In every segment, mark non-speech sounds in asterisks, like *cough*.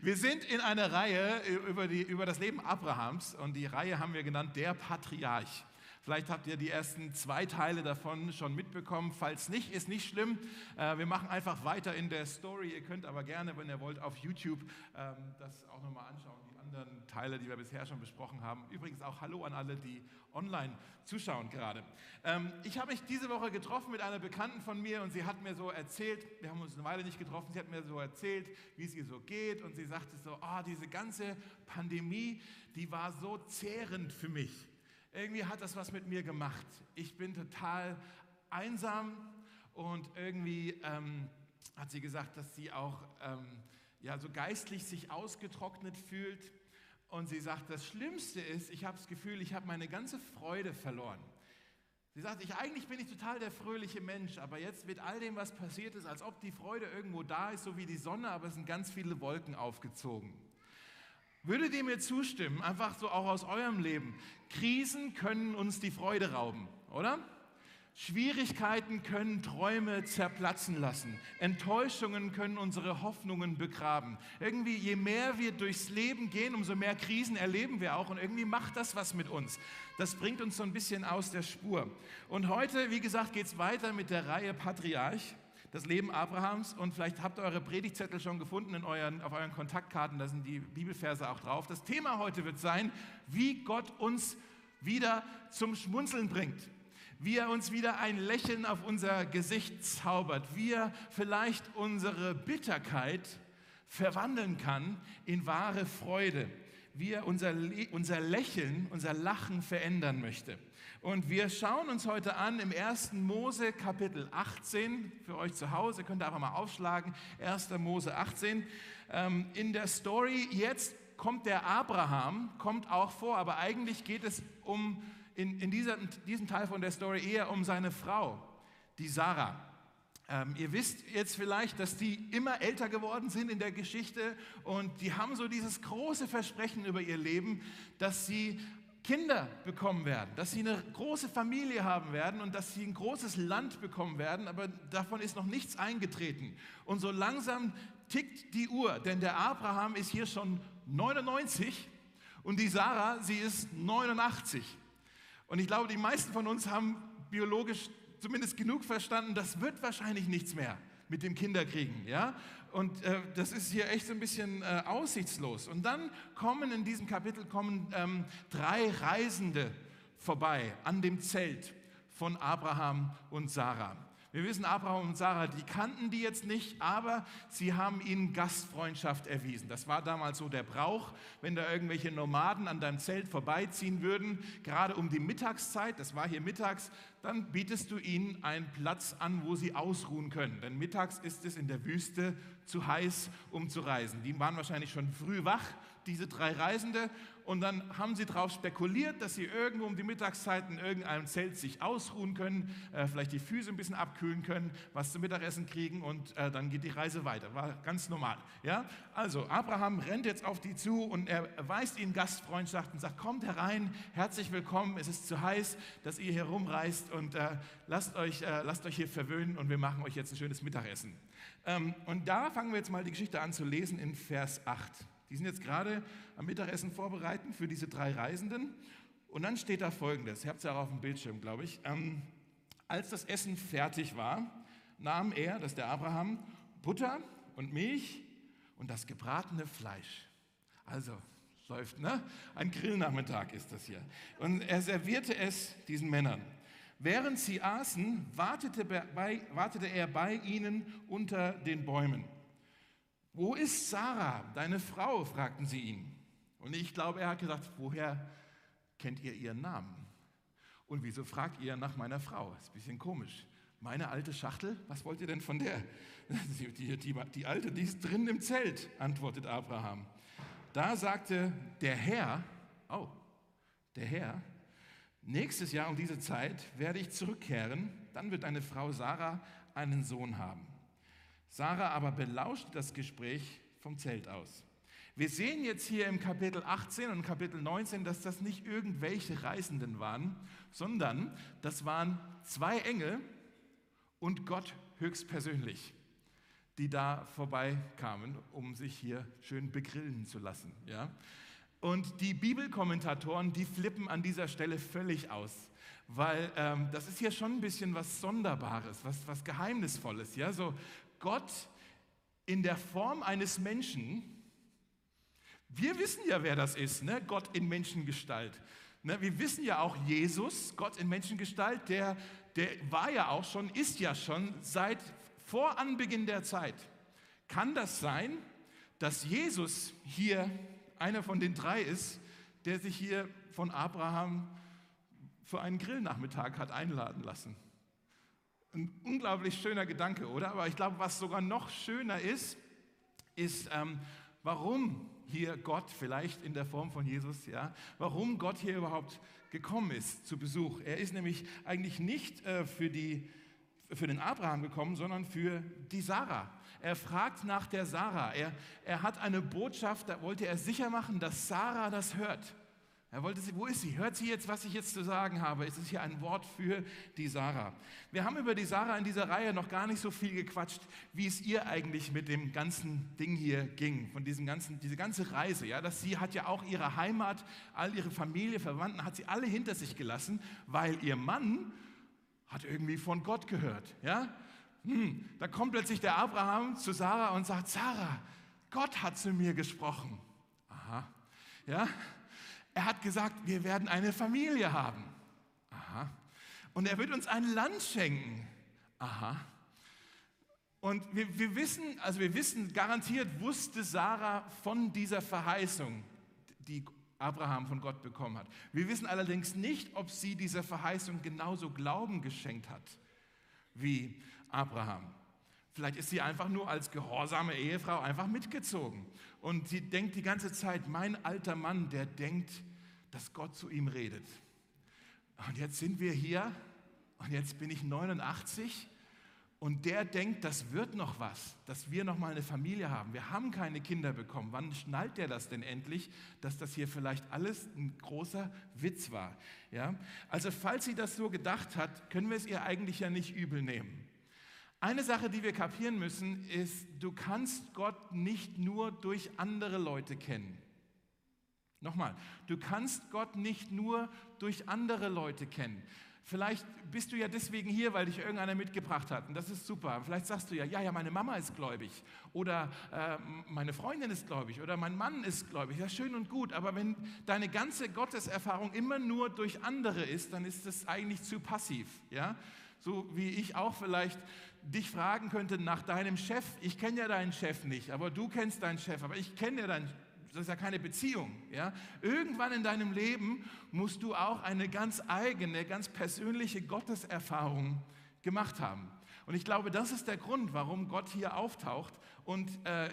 Wir sind in einer Reihe über, die, über das Leben Abrahams und die Reihe haben wir genannt Der Patriarch. Vielleicht habt ihr die ersten zwei Teile davon schon mitbekommen. Falls nicht, ist nicht schlimm. Äh, wir machen einfach weiter in der Story. Ihr könnt aber gerne, wenn ihr wollt, auf YouTube ähm, das auch nochmal anschauen, anderen Teile, die wir bisher schon besprochen haben. Übrigens auch Hallo an alle, die online zuschauen gerade. Ähm, ich habe mich diese Woche getroffen mit einer Bekannten von mir und sie hat mir so erzählt, wir haben uns eine Weile nicht getroffen, sie hat mir so erzählt, wie es ihr so geht und sie sagte so, oh, diese ganze Pandemie, die war so zehrend für mich irgendwie hat das was mit mir gemacht. Ich bin total einsam und irgendwie ähm, hat sie gesagt, dass sie auch ähm, ja, so geistlich sich ausgetrocknet fühlt. Und sie sagt, das Schlimmste ist, ich habe das Gefühl, ich habe meine ganze Freude verloren. Sie sagt, ich, eigentlich bin ich total der fröhliche Mensch, aber jetzt mit all dem, was passiert ist, als ob die Freude irgendwo da ist, so wie die Sonne, aber es sind ganz viele Wolken aufgezogen. Würdet ihr mir zustimmen, einfach so auch aus eurem Leben? Krisen können uns die Freude rauben, oder? Schwierigkeiten können Träume zerplatzen lassen. Enttäuschungen können unsere Hoffnungen begraben. Irgendwie, je mehr wir durchs Leben gehen, umso mehr Krisen erleben wir auch. Und irgendwie macht das was mit uns. Das bringt uns so ein bisschen aus der Spur. Und heute, wie gesagt, geht es weiter mit der Reihe Patriarch das Leben Abrahams und vielleicht habt ihr eure Predigtzettel schon gefunden in euren, auf euren Kontaktkarten, da sind die Bibelverse auch drauf. Das Thema heute wird sein, wie Gott uns wieder zum Schmunzeln bringt, wie er uns wieder ein Lächeln auf unser Gesicht zaubert, wie er vielleicht unsere Bitterkeit verwandeln kann in wahre Freude, wie er unser, unser Lächeln, unser Lachen verändern möchte. Und wir schauen uns heute an im 1. Mose Kapitel 18. Für euch zu Hause könnt ihr einfach mal aufschlagen. 1. Mose 18. Ähm, in der Story jetzt kommt der Abraham, kommt auch vor, aber eigentlich geht es um, in, in dieser, diesem Teil von der Story eher um seine Frau, die Sarah. Ähm, ihr wisst jetzt vielleicht, dass die immer älter geworden sind in der Geschichte und die haben so dieses große Versprechen über ihr Leben, dass sie Kinder bekommen werden, dass sie eine große Familie haben werden und dass sie ein großes Land bekommen werden, aber davon ist noch nichts eingetreten. Und so langsam tickt die Uhr, denn der Abraham ist hier schon 99 und die Sarah, sie ist 89. Und ich glaube, die meisten von uns haben biologisch zumindest genug verstanden, das wird wahrscheinlich nichts mehr mit dem Kinderkriegen. Ja? Und äh, das ist hier echt so ein bisschen äh, aussichtslos. Und dann kommen in diesem Kapitel kommen, ähm, drei Reisende vorbei an dem Zelt von Abraham und Sarah. Wir wissen, Abraham und Sarah, die kannten die jetzt nicht, aber sie haben ihnen Gastfreundschaft erwiesen. Das war damals so der Brauch, wenn da irgendwelche Nomaden an deinem Zelt vorbeiziehen würden, gerade um die Mittagszeit, das war hier mittags, dann bietest du ihnen einen Platz an, wo sie ausruhen können. Denn mittags ist es in der Wüste zu heiß, um zu reisen. Die waren wahrscheinlich schon früh wach, diese drei Reisende, und dann haben sie darauf spekuliert, dass sie irgendwo um die Mittagszeit in irgendeinem Zelt sich ausruhen können, äh, vielleicht die Füße ein bisschen abkühlen können, was zum Mittagessen kriegen und äh, dann geht die Reise weiter. War ganz normal. Ja? Also Abraham rennt jetzt auf die zu und er erweist ihnen Gastfreundschaft und sagt, kommt herein, herzlich willkommen, es ist zu heiß, dass ihr hier rumreist und äh, lasst, euch, äh, lasst euch hier verwöhnen und wir machen euch jetzt ein schönes Mittagessen. Ähm, und da fangen wir jetzt mal die Geschichte an zu lesen in Vers 8. Die sind jetzt gerade am Mittagessen vorbereiten für diese drei Reisenden. Und dann steht da folgendes, ihr habt es ja auch auf dem Bildschirm, glaube ich. Ähm, als das Essen fertig war, nahm er, das ist der Abraham, Butter und Milch und das gebratene Fleisch. Also läuft, ne? Ein Grillnachmittag ist das hier. Und er servierte es diesen Männern. Während sie aßen, wartete, bei, wartete er bei ihnen unter den Bäumen. Wo ist Sarah, deine Frau? fragten sie ihn. Und ich glaube, er hat gesagt, woher kennt ihr ihren Namen? Und wieso fragt ihr nach meiner Frau? Ist ein bisschen komisch. Meine alte Schachtel, was wollt ihr denn von der? *laughs* Die, die, die, die alte, die ist drin im Zelt, antwortet Abraham. Da sagte der Herr, oh, der Herr, nächstes Jahr um diese Zeit werde ich zurückkehren, dann wird deine Frau Sarah einen Sohn haben. Sarah aber belauschte das Gespräch vom Zelt aus. Wir sehen jetzt hier im Kapitel 18 und Kapitel 19, dass das nicht irgendwelche Reisenden waren, sondern das waren zwei Engel und Gott höchstpersönlich. die da vorbeikamen, um sich hier schön begrillen zu lassen. Ja? Und die Bibelkommentatoren, die flippen an dieser Stelle völlig aus, weil ähm, das ist hier schon ein bisschen was Sonderbares, was, was Geheimnisvolles. Ja? So Gott in der Form eines Menschen, wir wissen ja, wer das ist, ne? Gott in Menschengestalt. Ne? Wir wissen ja auch, Jesus, Gott in Menschengestalt, der, der war ja auch schon, ist ja schon seit vor Anbeginn der Zeit. Kann das sein, dass Jesus hier einer von den drei ist, der sich hier von Abraham für einen Grillnachmittag hat einladen lassen? Ein unglaublich schöner Gedanke, oder? Aber ich glaube, was sogar noch schöner ist, ist, ähm, warum hier Gott, vielleicht in der Form von Jesus, ja, warum Gott hier überhaupt gekommen ist zu Besuch. Er ist nämlich eigentlich nicht äh, für, die, für den Abraham gekommen, sondern für die Sarah. Er fragt nach der Sarah. Er, er hat eine Botschaft, da wollte er sicher machen, dass Sarah das hört. Er wollte sie, wo ist sie? Hört sie jetzt, was ich jetzt zu sagen habe? Es ist hier ein Wort für die Sarah. Wir haben über die Sarah in dieser Reihe noch gar nicht so viel gequatscht, wie es ihr eigentlich mit dem ganzen Ding hier ging, von diesem ganzen, diese ganze Reise. Ja, dass sie hat ja auch ihre Heimat, all ihre Familie, Verwandten, hat sie alle hinter sich gelassen, weil ihr Mann hat irgendwie von Gott gehört. Ja, hm, da kommt plötzlich der Abraham zu Sarah und sagt: Sarah, Gott hat zu mir gesprochen. Aha, ja. Er hat gesagt, wir werden eine Familie haben. Aha. Und er wird uns ein Land schenken. Aha. Und wir, wir, wissen, also wir wissen, garantiert wusste Sarah von dieser Verheißung, die Abraham von Gott bekommen hat. Wir wissen allerdings nicht, ob sie dieser Verheißung genauso Glauben geschenkt hat wie Abraham. Vielleicht ist sie einfach nur als gehorsame Ehefrau einfach mitgezogen. Und sie denkt die ganze Zeit, mein alter Mann, der denkt, dass Gott zu ihm redet. Und jetzt sind wir hier und jetzt bin ich 89 und der denkt, das wird noch was, dass wir noch mal eine Familie haben. Wir haben keine Kinder bekommen. Wann schnallt der das denn endlich, dass das hier vielleicht alles ein großer Witz war? Ja? Also falls sie das so gedacht hat, können wir es ihr eigentlich ja nicht übel nehmen. Eine Sache, die wir kapieren müssen, ist, du kannst Gott nicht nur durch andere Leute kennen. Nochmal, du kannst Gott nicht nur durch andere Leute kennen. Vielleicht bist du ja deswegen hier, weil dich irgendeiner mitgebracht hat. Und das ist super. Vielleicht sagst du ja, ja, ja, meine Mama ist gläubig. Oder äh, meine Freundin ist gläubig. Oder mein Mann ist gläubig. Ja, schön und gut. Aber wenn deine ganze Gotteserfahrung immer nur durch andere ist, dann ist das eigentlich zu passiv. Ja? So wie ich auch vielleicht dich fragen könnte nach deinem Chef. Ich kenne ja deinen Chef nicht, aber du kennst deinen Chef. Aber ich kenne ja deinen das ist ja keine Beziehung. Ja? Irgendwann in deinem Leben musst du auch eine ganz eigene, ganz persönliche Gotteserfahrung gemacht haben. Und ich glaube, das ist der Grund, warum Gott hier auftaucht und äh,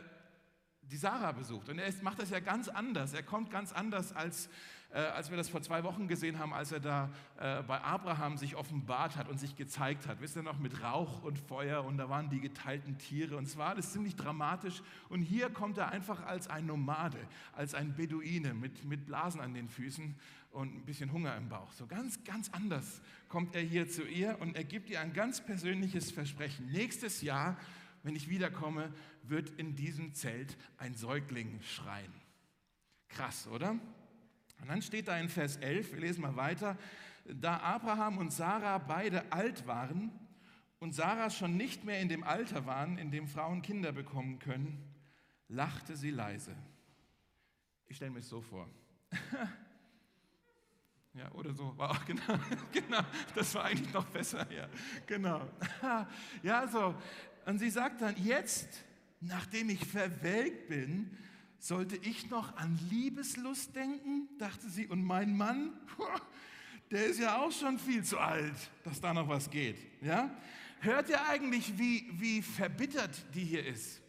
die Sarah besucht. Und er ist, macht das ja ganz anders. Er kommt ganz anders als äh, als wir das vor zwei Wochen gesehen haben, als er da äh, bei Abraham sich offenbart hat und sich gezeigt hat. Wisst ihr noch, mit Rauch und Feuer und da waren die geteilten Tiere und zwar alles ziemlich dramatisch. Und hier kommt er einfach als ein Nomade, als ein Beduine mit, mit Blasen an den Füßen und ein bisschen Hunger im Bauch. So ganz, ganz anders kommt er hier zu ihr und er gibt ihr ein ganz persönliches Versprechen. Nächstes Jahr, wenn ich wiederkomme, wird in diesem Zelt ein Säugling schreien. Krass, oder? Und dann steht da in Vers 11, wir lesen mal weiter, da Abraham und Sarah beide alt waren und Sarah schon nicht mehr in dem Alter waren, in dem Frauen Kinder bekommen können, lachte sie leise. Ich stelle es so vor. *laughs* ja, oder so, war auch *laughs* genau, genau, das war eigentlich noch besser, ja, genau. *laughs* ja, so, und sie sagt dann, jetzt, nachdem ich verwelkt bin, sollte ich noch an Liebeslust denken, dachte sie, und mein Mann, der ist ja auch schon viel zu alt, dass da noch was geht. Ja? Hört ihr eigentlich, wie, wie verbittert die hier ist?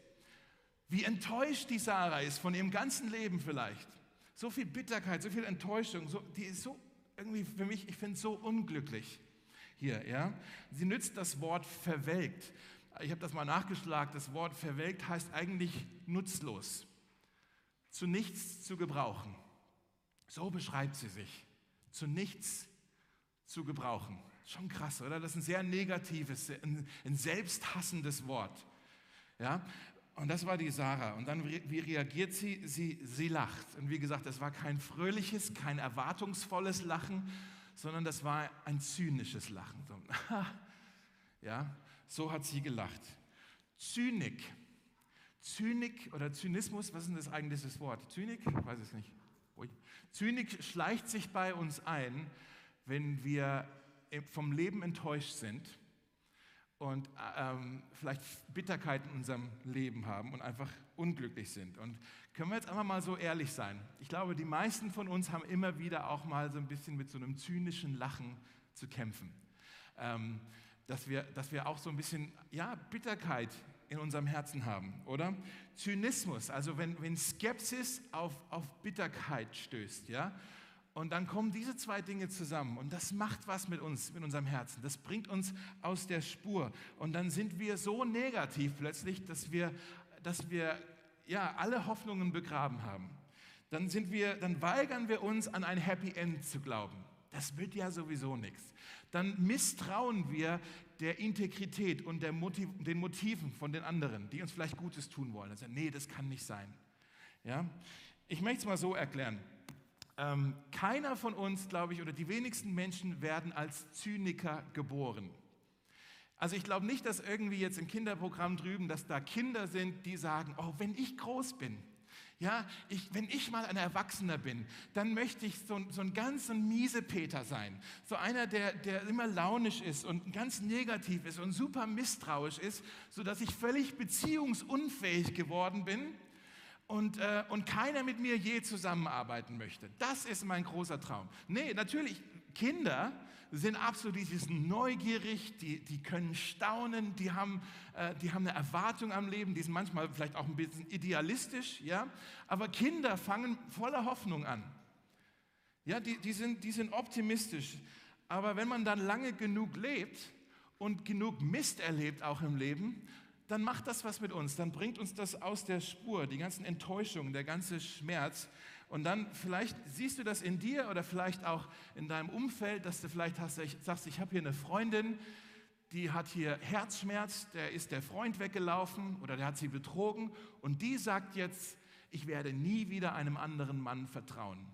Wie enttäuscht die Sarah ist von ihrem ganzen Leben vielleicht? So viel Bitterkeit, so viel Enttäuschung, so, die ist so irgendwie für mich, ich finde es so unglücklich hier. Ja? Sie nützt das Wort verwelkt. Ich habe das mal nachgeschlagen. Das Wort verwelkt heißt eigentlich nutzlos zu nichts zu gebrauchen. So beschreibt sie sich. Zu nichts zu gebrauchen. Schon krass, oder? Das ist ein sehr negatives, ein, ein selbsthassendes Wort. Ja, und das war die Sarah. Und dann, wie reagiert sie? Sie, sie lacht. Und wie gesagt, das war kein fröhliches, kein erwartungsvolles Lachen, sondern das war ein zynisches Lachen. *laughs* ja, so hat sie gelacht. Zynik. Zynik oder Zynismus, was ist denn das eigentlich das Wort? Zynik? Ich weiß es nicht. Zynik schleicht sich bei uns ein, wenn wir vom Leben enttäuscht sind und ähm, vielleicht Bitterkeit in unserem Leben haben und einfach unglücklich sind. Und können wir jetzt einfach mal so ehrlich sein? Ich glaube, die meisten von uns haben immer wieder auch mal so ein bisschen mit so einem zynischen Lachen zu kämpfen. Ähm, dass, wir, dass wir auch so ein bisschen ja, Bitterkeit in unserem Herzen haben, oder? Zynismus, also wenn, wenn Skepsis auf, auf Bitterkeit stößt, ja? Und dann kommen diese zwei Dinge zusammen und das macht was mit uns, mit unserem Herzen. Das bringt uns aus der Spur. Und dann sind wir so negativ plötzlich, dass wir, dass wir ja, alle Hoffnungen begraben haben. Dann, sind wir, dann weigern wir uns, an ein Happy End zu glauben. Das wird ja sowieso nichts. Dann misstrauen wir der Integrität und der Motiv, den Motiven von den anderen, die uns vielleicht Gutes tun wollen. Also, nee, das kann nicht sein. Ja? Ich möchte es mal so erklären. Ähm, keiner von uns, glaube ich, oder die wenigsten Menschen werden als Zyniker geboren. Also ich glaube nicht, dass irgendwie jetzt im Kinderprogramm drüben, dass da Kinder sind, die sagen, oh, wenn ich groß bin, ja, ich, wenn ich mal ein Erwachsener bin, dann möchte ich so, so ein ganz ein miese Peter sein. So einer, der, der immer launisch ist und ganz negativ ist und super misstrauisch ist, sodass ich völlig beziehungsunfähig geworden bin und, äh, und keiner mit mir je zusammenarbeiten möchte. Das ist mein großer Traum. Nee, natürlich, Kinder sind absolut die sind neugierig, die, die können staunen, die haben, äh, die haben eine Erwartung am Leben, die sind manchmal vielleicht auch ein bisschen idealistisch, ja? aber Kinder fangen voller Hoffnung an. Ja, die, die, sind, die sind optimistisch. Aber wenn man dann lange genug lebt und genug Mist erlebt auch im Leben, dann macht das was mit uns, dann bringt uns das aus der Spur, die ganzen Enttäuschungen, der ganze Schmerz. Und dann vielleicht siehst du das in dir oder vielleicht auch in deinem Umfeld, dass du vielleicht hast, sagst, ich habe hier eine Freundin, die hat hier Herzschmerz, der ist der Freund weggelaufen oder der hat sie betrogen und die sagt jetzt, ich werde nie wieder einem anderen Mann vertrauen.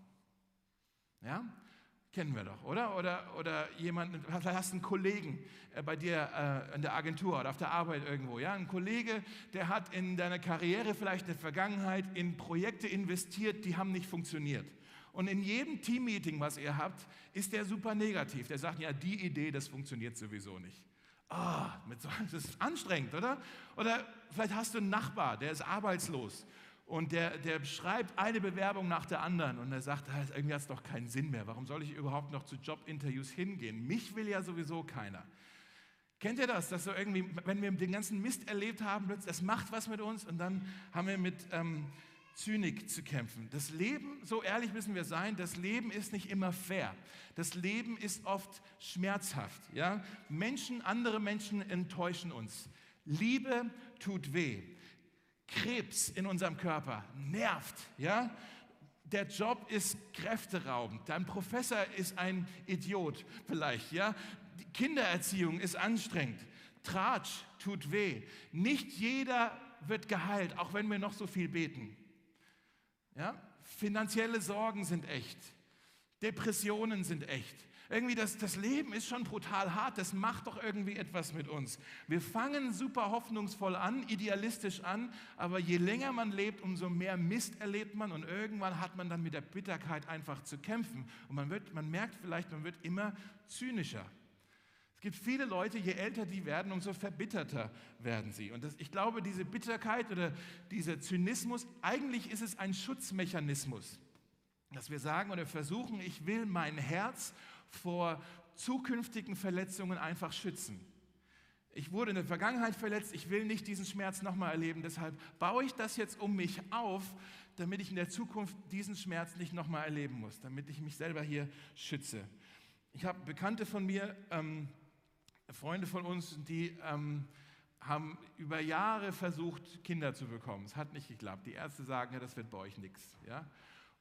Ja? Kennen wir doch, oder? Oder, oder jemanden, vielleicht hast du einen Kollegen äh, bei dir äh, in der Agentur oder auf der Arbeit irgendwo. Ja? Ein Kollege, der hat in deiner Karriere vielleicht in der Vergangenheit in Projekte investiert, die haben nicht funktioniert. Und in jedem Teammeeting, was ihr habt, ist der super negativ. Der sagt, ja, die Idee, das funktioniert sowieso nicht. oh, *laughs* das ist anstrengend, oder? Oder vielleicht hast du einen Nachbar, der ist arbeitslos und der, der schreibt eine Bewerbung nach der anderen und er sagt, ah, irgendwie hat es doch keinen Sinn mehr. Warum soll ich überhaupt noch zu Jobinterviews hingehen? Mich will ja sowieso keiner. Kennt ihr das, dass so irgendwie, wenn wir den ganzen Mist erlebt haben, das macht was mit uns und dann haben wir mit ähm, Zynik zu kämpfen. Das Leben, so ehrlich müssen wir sein, das Leben ist nicht immer fair. Das Leben ist oft schmerzhaft. Ja? Menschen, andere Menschen enttäuschen uns. Liebe tut weh. Krebs in unserem Körper nervt, ja? Der Job ist kräfteraubend. Dein Professor ist ein Idiot vielleicht, ja? Die Kindererziehung ist anstrengend. Tratsch tut weh. Nicht jeder wird geheilt, auch wenn wir noch so viel beten. Ja? Finanzielle Sorgen sind echt. Depressionen sind echt. Irgendwie das, das Leben ist schon brutal hart, das macht doch irgendwie etwas mit uns. Wir fangen super hoffnungsvoll an, idealistisch an, aber je länger man lebt, umso mehr Mist erlebt man und irgendwann hat man dann mit der Bitterkeit einfach zu kämpfen. Und man, wird, man merkt vielleicht, man wird immer zynischer. Es gibt viele Leute, je älter die werden, umso verbitterter werden sie. Und das, ich glaube, diese Bitterkeit oder dieser Zynismus, eigentlich ist es ein Schutzmechanismus, dass wir sagen oder versuchen, ich will mein Herz vor zukünftigen Verletzungen einfach schützen. Ich wurde in der Vergangenheit verletzt, ich will nicht diesen Schmerz nochmal erleben, deshalb baue ich das jetzt um mich auf, damit ich in der Zukunft diesen Schmerz nicht nochmal erleben muss, damit ich mich selber hier schütze. Ich habe Bekannte von mir, ähm, Freunde von uns, die ähm, haben über Jahre versucht, Kinder zu bekommen. Es hat nicht geklappt. Die Ärzte sagen, ja, das wird bei euch nichts. Ja?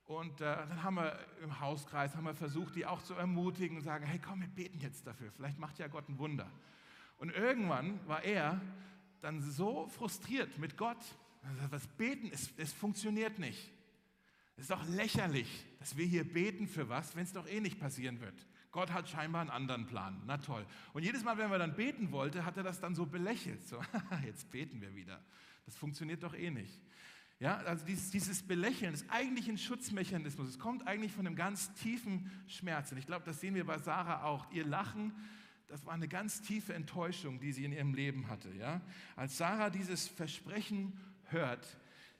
Und äh, dann haben wir im Hauskreis haben wir versucht, die auch zu ermutigen und sagen, hey komm, wir beten jetzt dafür, vielleicht macht ja Gott ein Wunder. Und irgendwann war er dann so frustriert mit Gott. Was beten, es, es funktioniert nicht. Es ist doch lächerlich, dass wir hier beten für was, wenn es doch eh nicht passieren wird. Gott hat scheinbar einen anderen Plan. Na toll. Und jedes Mal, wenn wir dann beten wollte, hat er das dann so belächelt. So, *laughs* jetzt beten wir wieder. Das funktioniert doch eh nicht. Ja, also dieses, dieses Belächeln ist eigentlich ein Schutzmechanismus. Es kommt eigentlich von einem ganz tiefen Schmerz. Und ich glaube, das sehen wir bei Sarah auch. Ihr Lachen, das war eine ganz tiefe Enttäuschung, die sie in ihrem Leben hatte. Ja? Als Sarah dieses Versprechen hört,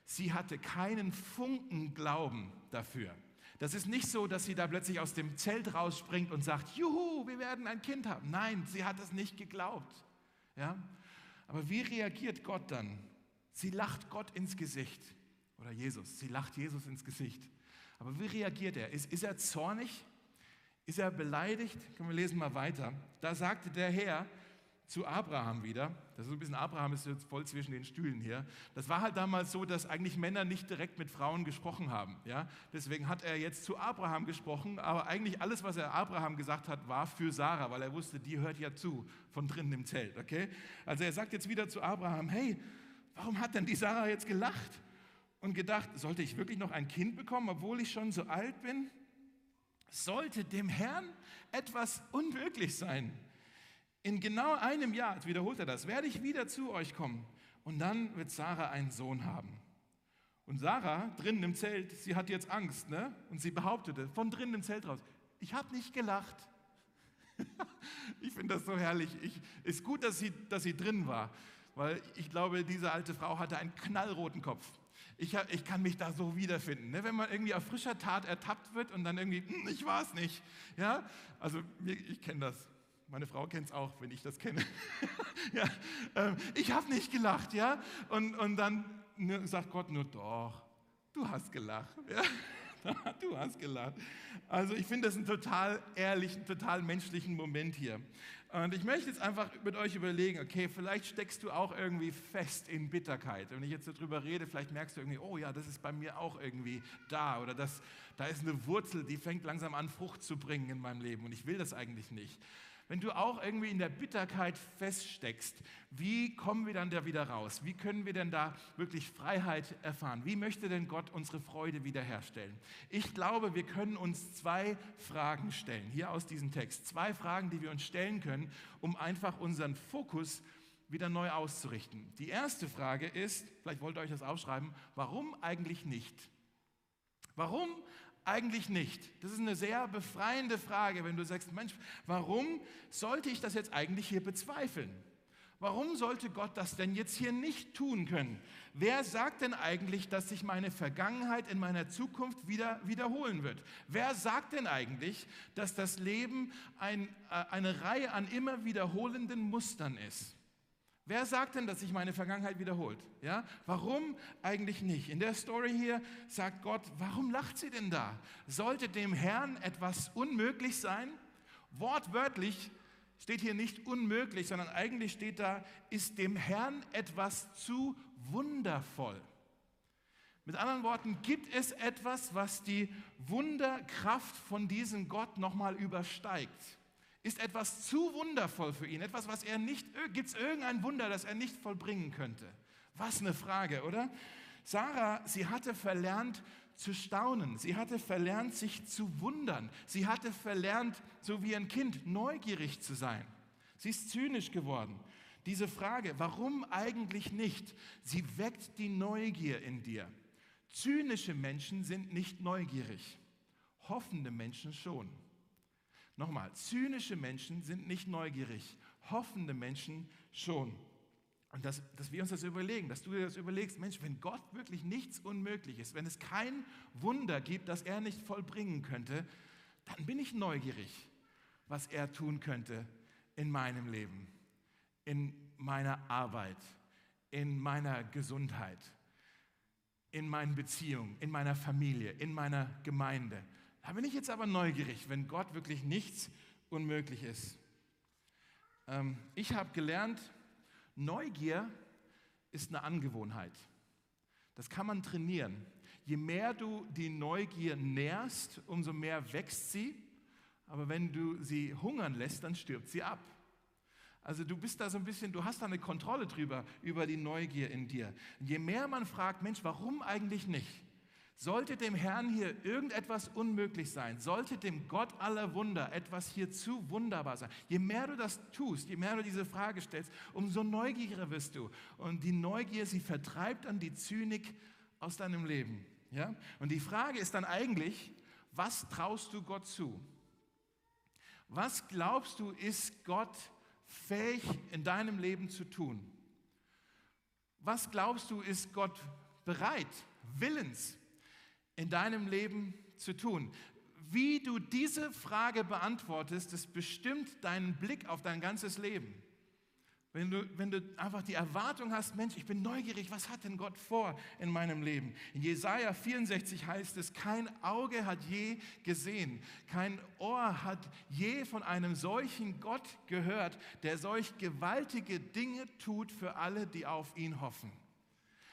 sie hatte keinen Funken Glauben dafür. Das ist nicht so, dass sie da plötzlich aus dem Zelt rausspringt und sagt, juhu, wir werden ein Kind haben. Nein, sie hat es nicht geglaubt. Ja? Aber wie reagiert Gott dann? Sie lacht Gott ins Gesicht. Oder Jesus, sie lacht Jesus ins Gesicht. Aber wie reagiert er? Ist, ist er zornig? Ist er beleidigt? Können wir lesen mal weiter. Da sagte der Herr, zu Abraham wieder. Das ist ein bisschen, Abraham ist jetzt voll zwischen den Stühlen hier. Das war halt damals so, dass eigentlich Männer nicht direkt mit Frauen gesprochen haben. Ja? Deswegen hat er jetzt zu Abraham gesprochen, aber eigentlich alles, was er Abraham gesagt hat, war für Sarah, weil er wusste, die hört ja zu von drinnen im Zelt. Okay? Also er sagt jetzt wieder zu Abraham, hey, warum hat denn die Sarah jetzt gelacht und gedacht, sollte ich wirklich noch ein Kind bekommen, obwohl ich schon so alt bin? Sollte dem Herrn etwas unmöglich sein? In genau einem Jahr, wiederholt er das, werde ich wieder zu euch kommen und dann wird Sarah einen Sohn haben. Und Sarah drinnen im Zelt, sie hat jetzt Angst, ne? Und sie behauptete von drinnen im Zelt raus, ich habe nicht gelacht. *laughs* ich finde das so herrlich. Ich, ist gut, dass sie, dass sie drin war, weil ich glaube, diese alte Frau hatte einen knallroten Kopf. Ich, ich kann mich da so wiederfinden. Ne? Wenn man irgendwie auf frischer Tat ertappt wird und dann irgendwie, hm, ich war es nicht. Ja? Also ich kenne das. Meine Frau kennt es auch, wenn ich das kenne. *laughs* ja, ähm, ich habe nicht gelacht, ja. Und, und dann sagt Gott nur, doch, du hast gelacht. Ja? *laughs* du hast gelacht. Also ich finde das einen total ehrlichen, total menschlichen Moment hier. Und ich möchte jetzt einfach mit euch überlegen, okay, vielleicht steckst du auch irgendwie fest in Bitterkeit. Wenn ich jetzt darüber rede, vielleicht merkst du irgendwie, oh ja, das ist bei mir auch irgendwie da. Oder das, da ist eine Wurzel, die fängt langsam an, Frucht zu bringen in meinem Leben. Und ich will das eigentlich nicht. Wenn du auch irgendwie in der Bitterkeit feststeckst, wie kommen wir dann da wieder raus? Wie können wir denn da wirklich Freiheit erfahren? Wie möchte denn Gott unsere Freude wiederherstellen? Ich glaube, wir können uns zwei Fragen stellen, hier aus diesem Text. Zwei Fragen, die wir uns stellen können, um einfach unseren Fokus wieder neu auszurichten. Die erste Frage ist, vielleicht wollt ihr euch das aufschreiben, warum eigentlich nicht? Warum eigentlich nicht. Das ist eine sehr befreiende Frage, wenn du sagst, Mensch, warum sollte ich das jetzt eigentlich hier bezweifeln? Warum sollte Gott das denn jetzt hier nicht tun können? Wer sagt denn eigentlich, dass sich meine Vergangenheit in meiner Zukunft wieder wiederholen wird? Wer sagt denn eigentlich, dass das Leben ein, äh, eine Reihe an immer wiederholenden Mustern ist? Wer sagt denn, dass sich meine Vergangenheit wiederholt? Ja? Warum eigentlich nicht? In der Story hier sagt Gott, warum lacht sie denn da? Sollte dem Herrn etwas unmöglich sein? Wortwörtlich steht hier nicht unmöglich, sondern eigentlich steht da, ist dem Herrn etwas zu wundervoll. Mit anderen Worten, gibt es etwas, was die Wunderkraft von diesem Gott nochmal übersteigt? Ist etwas zu wundervoll für ihn? Etwas, was er nicht, gibt es irgendein Wunder, das er nicht vollbringen könnte? Was eine Frage, oder? Sarah, sie hatte verlernt zu staunen. Sie hatte verlernt, sich zu wundern. Sie hatte verlernt, so wie ein Kind, neugierig zu sein. Sie ist zynisch geworden. Diese Frage, warum eigentlich nicht, sie weckt die Neugier in dir. Zynische Menschen sind nicht neugierig, hoffende Menschen schon. Nochmal, zynische Menschen sind nicht neugierig, hoffende Menschen schon. Und dass, dass wir uns das überlegen, dass du dir das überlegst, Mensch, wenn Gott wirklich nichts unmöglich ist, wenn es kein Wunder gibt, das er nicht vollbringen könnte, dann bin ich neugierig, was er tun könnte in meinem Leben, in meiner Arbeit, in meiner Gesundheit, in meinen Beziehungen, in meiner Familie, in meiner Gemeinde. Da bin ich jetzt aber neugierig, wenn Gott wirklich nichts unmöglich ist. Ähm, ich habe gelernt, Neugier ist eine Angewohnheit. Das kann man trainieren. Je mehr du die Neugier nährst, umso mehr wächst sie. Aber wenn du sie hungern lässt, dann stirbt sie ab. Also du bist da so ein bisschen, du hast da eine Kontrolle drüber, über die Neugier in dir. Je mehr man fragt, Mensch, warum eigentlich nicht? Sollte dem Herrn hier irgendetwas unmöglich sein, sollte dem Gott aller Wunder etwas hier zu wunderbar sein, je mehr du das tust, je mehr du diese Frage stellst, umso neugieriger wirst du. Und die Neugier, sie vertreibt dann die Zynik aus deinem Leben. Ja? Und die Frage ist dann eigentlich, was traust du Gott zu? Was glaubst du, ist Gott fähig in deinem Leben zu tun? Was glaubst du, ist Gott bereit, willens in deinem Leben zu tun? Wie du diese Frage beantwortest, das bestimmt deinen Blick auf dein ganzes Leben. Wenn du, wenn du einfach die Erwartung hast, Mensch, ich bin neugierig, was hat denn Gott vor in meinem Leben? In Jesaja 64 heißt es, kein Auge hat je gesehen, kein Ohr hat je von einem solchen Gott gehört, der solch gewaltige Dinge tut für alle, die auf ihn hoffen.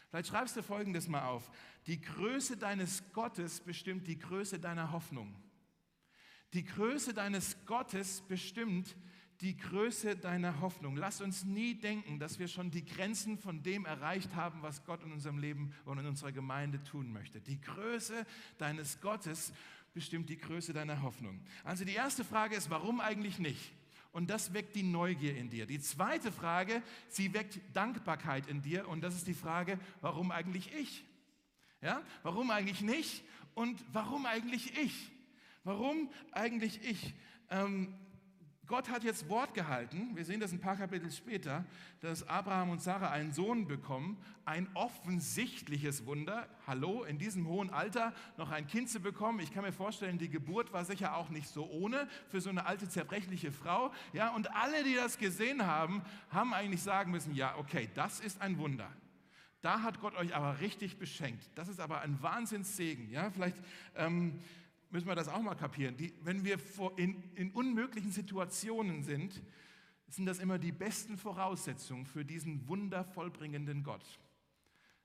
Vielleicht schreibst du folgendes mal auf. Die Größe deines Gottes bestimmt die Größe deiner Hoffnung. Die Größe deines Gottes bestimmt die Größe deiner Hoffnung. Lass uns nie denken, dass wir schon die Grenzen von dem erreicht haben, was Gott in unserem Leben und in unserer Gemeinde tun möchte. Die Größe deines Gottes bestimmt die Größe deiner Hoffnung. Also die erste Frage ist, warum eigentlich nicht? Und das weckt die Neugier in dir. Die zweite Frage, sie weckt Dankbarkeit in dir. Und das ist die Frage, warum eigentlich ich? Ja? Warum eigentlich nicht? Und warum eigentlich ich? Warum eigentlich ich? Ähm, Gott hat jetzt Wort gehalten, wir sehen das ein paar Kapitel später, dass Abraham und Sarah einen Sohn bekommen. Ein offensichtliches Wunder. Hallo, in diesem hohen Alter noch ein Kind zu bekommen. Ich kann mir vorstellen, die Geburt war sicher auch nicht so ohne für so eine alte, zerbrechliche Frau. Ja, und alle, die das gesehen haben, haben eigentlich sagen müssen, ja, okay, das ist ein Wunder. Da hat Gott euch aber richtig beschenkt. Das ist aber ein Wahnsinnssegen. Ja, vielleicht ähm, müssen wir das auch mal kapieren. Die, wenn wir in, in unmöglichen Situationen sind, sind das immer die besten Voraussetzungen für diesen wundervollbringenden Gott.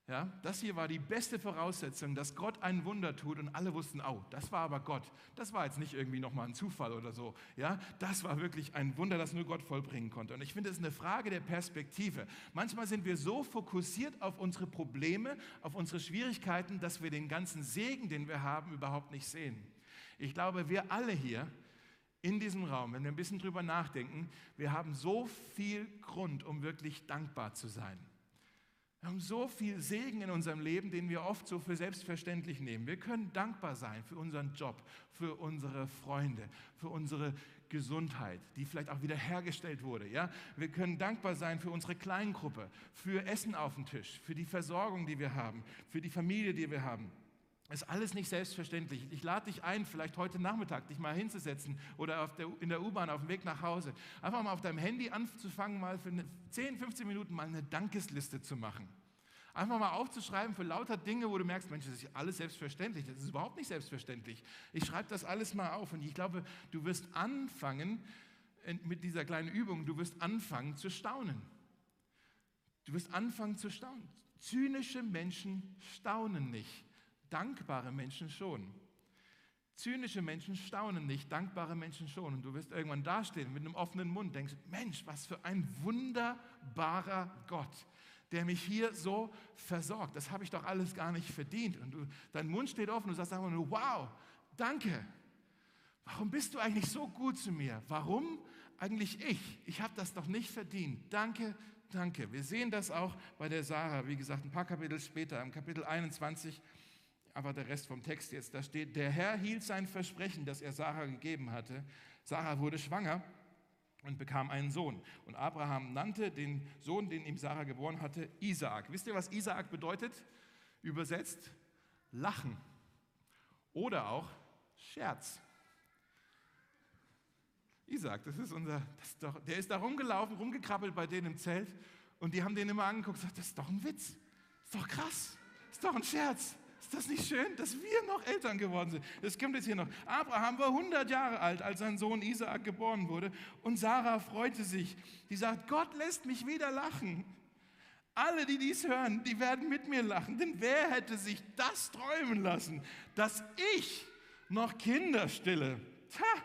Ja, das hier war die beste Voraussetzung, dass Gott ein Wunder tut und alle wussten, oh, das war aber Gott. Das war jetzt nicht irgendwie nochmal ein Zufall oder so. Ja, das war wirklich ein Wunder, das nur Gott vollbringen konnte. Und ich finde, es ist eine Frage der Perspektive. Manchmal sind wir so fokussiert auf unsere Probleme, auf unsere Schwierigkeiten, dass wir den ganzen Segen, den wir haben, überhaupt nicht sehen. Ich glaube, wir alle hier in diesem Raum, wenn wir ein bisschen drüber nachdenken, wir haben so viel Grund, um wirklich dankbar zu sein. Wir haben so viel Segen in unserem Leben, den wir oft so für selbstverständlich nehmen. Wir können dankbar sein für unseren Job, für unsere Freunde, für unsere Gesundheit, die vielleicht auch wieder hergestellt wurde. Ja? Wir können dankbar sein für unsere Kleingruppe, für Essen auf dem Tisch, für die Versorgung, die wir haben, für die Familie, die wir haben. Ist alles nicht selbstverständlich. Ich lade dich ein, vielleicht heute Nachmittag dich mal hinzusetzen oder der, in der U-Bahn auf dem Weg nach Hause. Einfach mal auf deinem Handy anzufangen, mal für 10, 15 Minuten mal eine Dankesliste zu machen. Einfach mal aufzuschreiben für lauter Dinge, wo du merkst, Mensch, das ist alles selbstverständlich. Das ist überhaupt nicht selbstverständlich. Ich schreibe das alles mal auf und ich glaube, du wirst anfangen mit dieser kleinen Übung, du wirst anfangen zu staunen. Du wirst anfangen zu staunen. Zynische Menschen staunen nicht. Dankbare Menschen schon. Zynische Menschen staunen nicht, dankbare Menschen schon. Und du wirst irgendwann dastehen mit einem offenen Mund, denkst, Mensch, was für ein wunderbarer Gott, der mich hier so versorgt. Das habe ich doch alles gar nicht verdient. Und du, dein Mund steht offen, du sagst einfach nur, wow, danke. Warum bist du eigentlich so gut zu mir? Warum eigentlich ich? Ich habe das doch nicht verdient. Danke, danke. Wir sehen das auch bei der Sarah, wie gesagt, ein paar Kapitel später, im Kapitel 21 aber der Rest vom Text jetzt, da steht, der Herr hielt sein Versprechen, das er Sarah gegeben hatte. Sarah wurde schwanger und bekam einen Sohn. Und Abraham nannte den Sohn, den ihm Sarah geboren hatte, Isaak. Wisst ihr, was Isaak bedeutet? Übersetzt Lachen oder auch Scherz. Isaac, das ist unser, das ist doch, der ist da rumgelaufen, rumgekrabbelt bei denen im Zelt und die haben den immer angeguckt und gesagt, das ist doch ein Witz, das ist doch krass, das ist doch ein Scherz. Ist das nicht schön, dass wir noch Eltern geworden sind? Das kommt jetzt hier noch. Abraham war 100 Jahre alt, als sein Sohn Isaak geboren wurde. Und Sarah freute sich. Die sagt, Gott lässt mich wieder lachen. Alle, die dies hören, die werden mit mir lachen. Denn wer hätte sich das träumen lassen, dass ich noch Kinder stille? Tja,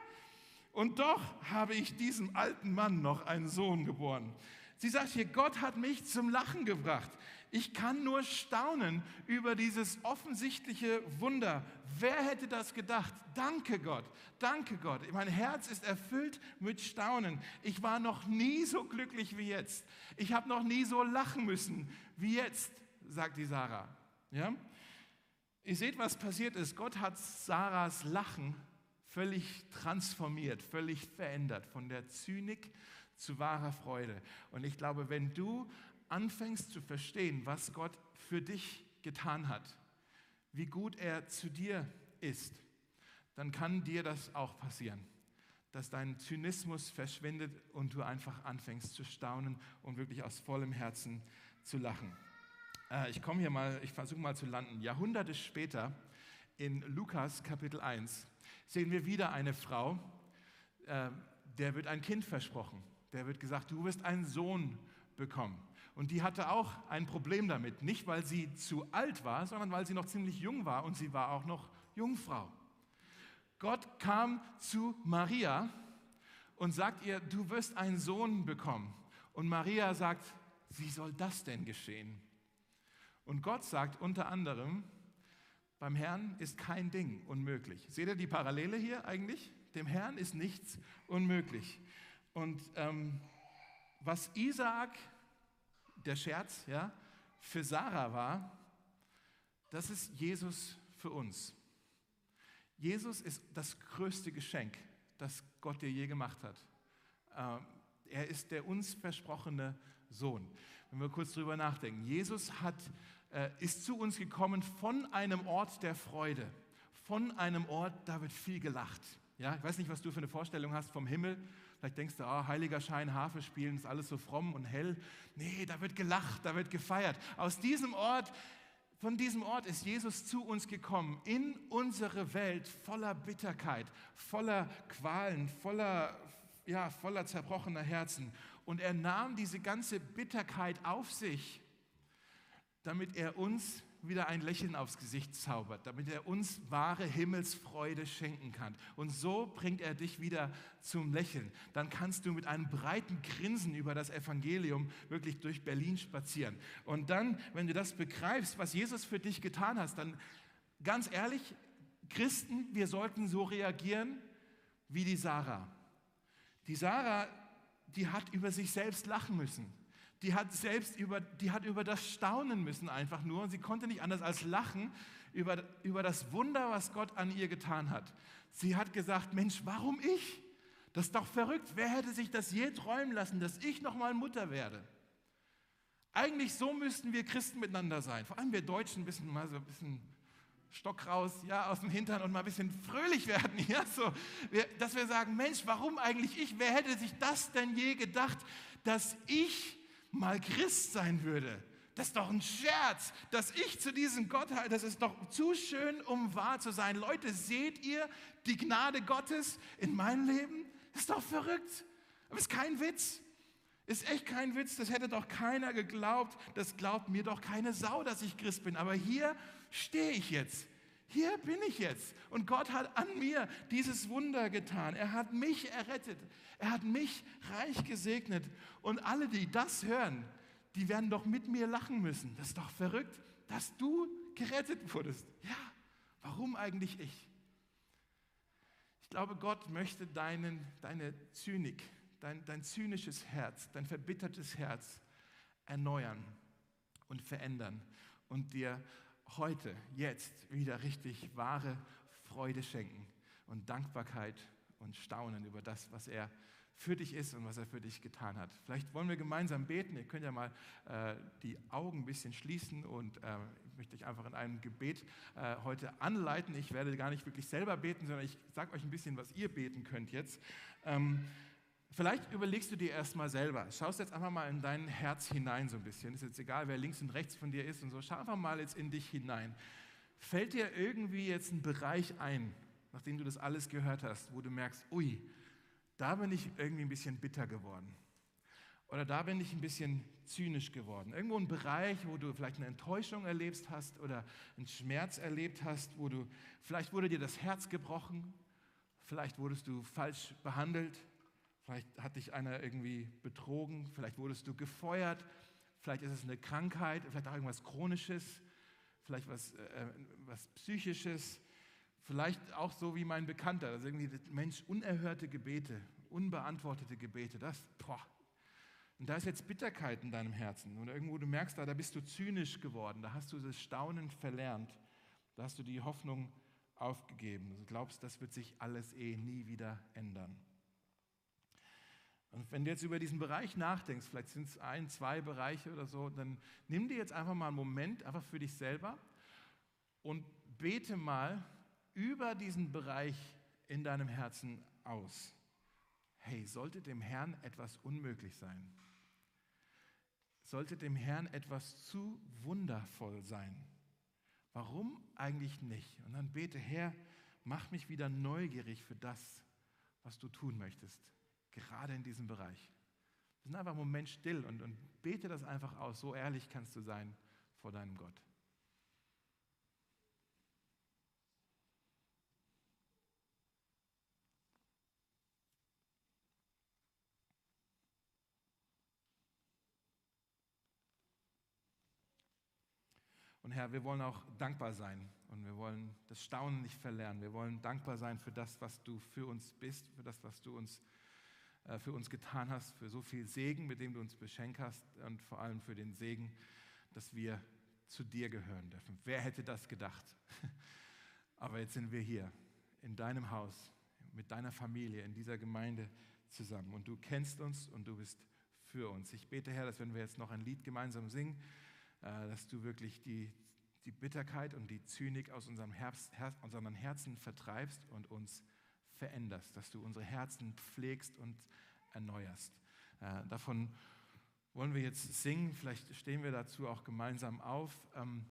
Und doch habe ich diesem alten Mann noch einen Sohn geboren. Sie sagt hier, Gott hat mich zum Lachen gebracht. Ich kann nur staunen über dieses offensichtliche Wunder. Wer hätte das gedacht? Danke Gott, danke Gott. Mein Herz ist erfüllt mit Staunen. Ich war noch nie so glücklich wie jetzt. Ich habe noch nie so lachen müssen wie jetzt, sagt die Sarah. Ja? Ihr seht, was passiert ist. Gott hat Sarahs Lachen völlig transformiert, völlig verändert, von der Zynik zu wahrer Freude. Und ich glaube, wenn du anfängst zu verstehen, was Gott für dich getan hat, wie gut er zu dir ist, dann kann dir das auch passieren, dass dein Zynismus verschwindet und du einfach anfängst zu staunen und wirklich aus vollem Herzen zu lachen. Äh, ich komme hier mal, ich versuche mal zu landen. Jahrhunderte später in Lukas Kapitel 1 sehen wir wieder eine Frau, äh, der wird ein Kind versprochen. Der wird gesagt, du wirst einen Sohn bekommen. Und die hatte auch ein Problem damit. Nicht, weil sie zu alt war, sondern weil sie noch ziemlich jung war und sie war auch noch Jungfrau. Gott kam zu Maria und sagt ihr, du wirst einen Sohn bekommen. Und Maria sagt, wie soll das denn geschehen? Und Gott sagt unter anderem, beim Herrn ist kein Ding unmöglich. Seht ihr die Parallele hier eigentlich? Dem Herrn ist nichts unmöglich. Und ähm, was Isaak der Scherz, ja, für Sarah war, das ist Jesus für uns. Jesus ist das größte Geschenk, das Gott dir je gemacht hat. Ähm, er ist der uns versprochene Sohn. Wenn wir kurz drüber nachdenken. Jesus hat, äh, ist zu uns gekommen von einem Ort der Freude, von einem Ort, da wird viel gelacht. Ja, ich weiß nicht, was du für eine Vorstellung hast vom Himmel. Vielleicht denkst du, oh, heiliger Schein, Harfe spielen, ist alles so fromm und hell. Nee, da wird gelacht, da wird gefeiert. Aus diesem Ort, von diesem Ort ist Jesus zu uns gekommen, in unsere Welt voller Bitterkeit, voller Qualen, voller, ja, voller zerbrochener Herzen. Und er nahm diese ganze Bitterkeit auf sich, damit er uns wieder ein Lächeln aufs Gesicht zaubert, damit er uns wahre Himmelsfreude schenken kann. Und so bringt er dich wieder zum Lächeln. Dann kannst du mit einem breiten Grinsen über das Evangelium wirklich durch Berlin spazieren. Und dann, wenn du das begreifst, was Jesus für dich getan hat, dann ganz ehrlich, Christen, wir sollten so reagieren wie die Sarah. Die Sarah, die hat über sich selbst lachen müssen die hat selbst über, die hat über das staunen müssen einfach nur und sie konnte nicht anders als lachen über, über das Wunder, was Gott an ihr getan hat. Sie hat gesagt, Mensch, warum ich? Das ist doch verrückt. Wer hätte sich das je träumen lassen, dass ich nochmal Mutter werde? Eigentlich so müssten wir Christen miteinander sein. Vor allem wir Deutschen bisschen mal so ein bisschen Stock raus, ja, aus dem Hintern und mal ein bisschen fröhlich werden, *laughs* ja, so, dass wir sagen, Mensch, warum eigentlich ich? Wer hätte sich das denn je gedacht, dass ich mal Christ sein würde. Das ist doch ein Scherz, dass ich zu diesem Gott halte. Das ist doch zu schön, um wahr zu sein. Leute, seht ihr die Gnade Gottes in meinem Leben? Das ist doch verrückt. Aber es ist kein Witz. Ist echt kein Witz. Das hätte doch keiner geglaubt. Das glaubt mir doch keine Sau, dass ich Christ bin. Aber hier stehe ich jetzt. Hier bin ich jetzt. Und Gott hat an mir dieses Wunder getan. Er hat mich errettet. Er hat mich reich gesegnet. Und alle, die das hören, die werden doch mit mir lachen müssen. Das ist doch verrückt, dass du gerettet wurdest. Ja, warum eigentlich ich? Ich glaube, Gott möchte deinen, deine Zynik, dein, dein zynisches Herz, dein verbittertes Herz erneuern und verändern und dir heute, jetzt wieder richtig wahre Freude schenken und Dankbarkeit und Staunen über das, was er für dich ist und was er für dich getan hat. Vielleicht wollen wir gemeinsam beten. Ihr könnt ja mal äh, die Augen ein bisschen schließen und äh, ich möchte euch einfach in einem Gebet äh, heute anleiten. Ich werde gar nicht wirklich selber beten, sondern ich sage euch ein bisschen, was ihr beten könnt jetzt. Ähm, Vielleicht überlegst du dir erstmal selber, schaust jetzt einfach mal in dein Herz hinein so ein bisschen. Ist jetzt egal, wer links und rechts von dir ist und so. Schau einfach mal jetzt in dich hinein. Fällt dir irgendwie jetzt ein Bereich ein, nachdem du das alles gehört hast, wo du merkst, ui, da bin ich irgendwie ein bisschen bitter geworden. Oder da bin ich ein bisschen zynisch geworden. Irgendwo ein Bereich, wo du vielleicht eine Enttäuschung erlebt hast oder einen Schmerz erlebt hast, wo du, vielleicht wurde dir das Herz gebrochen, Vielleicht wurdest du falsch behandelt, vielleicht hat dich einer irgendwie betrogen, vielleicht wurdest du gefeuert, vielleicht ist es eine Krankheit, vielleicht auch irgendwas Chronisches, vielleicht was, äh, was Psychisches, vielleicht auch so wie mein Bekannter, also irgendwie Mensch, unerhörte Gebete, unbeantwortete Gebete, das, boah. Und da ist jetzt Bitterkeit in deinem Herzen und irgendwo du merkst, da, da bist du zynisch geworden, da hast du das Staunen verlernt, da hast du die Hoffnung aufgegeben. Du glaubst, das wird sich alles eh nie wieder ändern. Und wenn du jetzt über diesen Bereich nachdenkst, vielleicht sind es ein, zwei Bereiche oder so, dann nimm dir jetzt einfach mal einen Moment, einfach für dich selber und bete mal über diesen Bereich in deinem Herzen aus. Hey, sollte dem Herrn etwas unmöglich sein? Sollte dem Herrn etwas zu wundervoll sein? Warum eigentlich nicht? Und dann bete, Herr, mach mich wieder neugierig für das, was du tun möchtest, gerade in diesem Bereich. Wir sind einfach einen Moment still und, und bete das einfach aus. So ehrlich kannst du sein vor deinem Gott. Und Herr, wir wollen auch dankbar sein und wir wollen das Staunen nicht verlernen. Wir wollen dankbar sein für das, was du für uns bist, für das, was du uns, äh, für uns getan hast, für so viel Segen, mit dem du uns beschenkt hast und vor allem für den Segen, dass wir zu dir gehören dürfen. Wer hätte das gedacht? *laughs* Aber jetzt sind wir hier in deinem Haus, mit deiner Familie, in dieser Gemeinde zusammen. Und du kennst uns und du bist für uns. Ich bete, Herr, dass wenn wir jetzt noch ein Lied gemeinsam singen, äh, dass du wirklich die, die Bitterkeit und die Zynik aus unserem Herz, Her unseren Herzen vertreibst und uns veränderst, dass du unsere Herzen pflegst und erneuerst. Äh, davon wollen wir jetzt singen, vielleicht stehen wir dazu auch gemeinsam auf. Ähm,